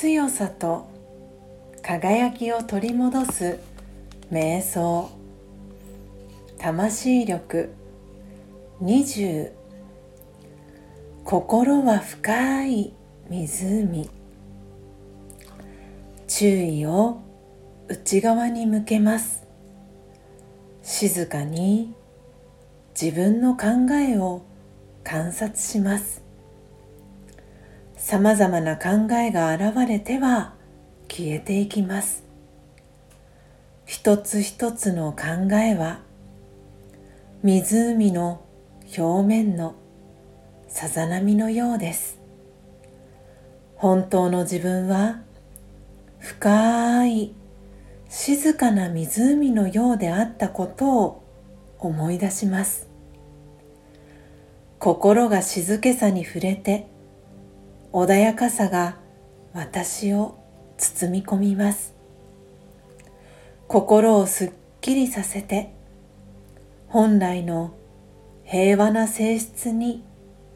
強さと輝きを取り戻す瞑想。魂力20心は深い湖。注意を内側に向けます。静かに自分の考えを観察します。さまざまな考えが現れては消えていきます。一つ一つの考えは湖の表面のさざ波のようです。本当の自分は深い静かな湖のようであったことを思い出します。心が静けさに触れて穏やかさが私を包み込みます。心をすっきりさせて本来の平和な性質に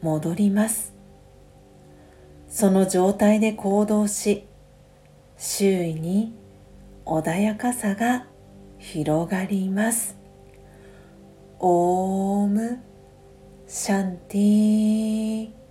戻ります。その状態で行動し周囲に穏やかさが広がります。オームシャンティー。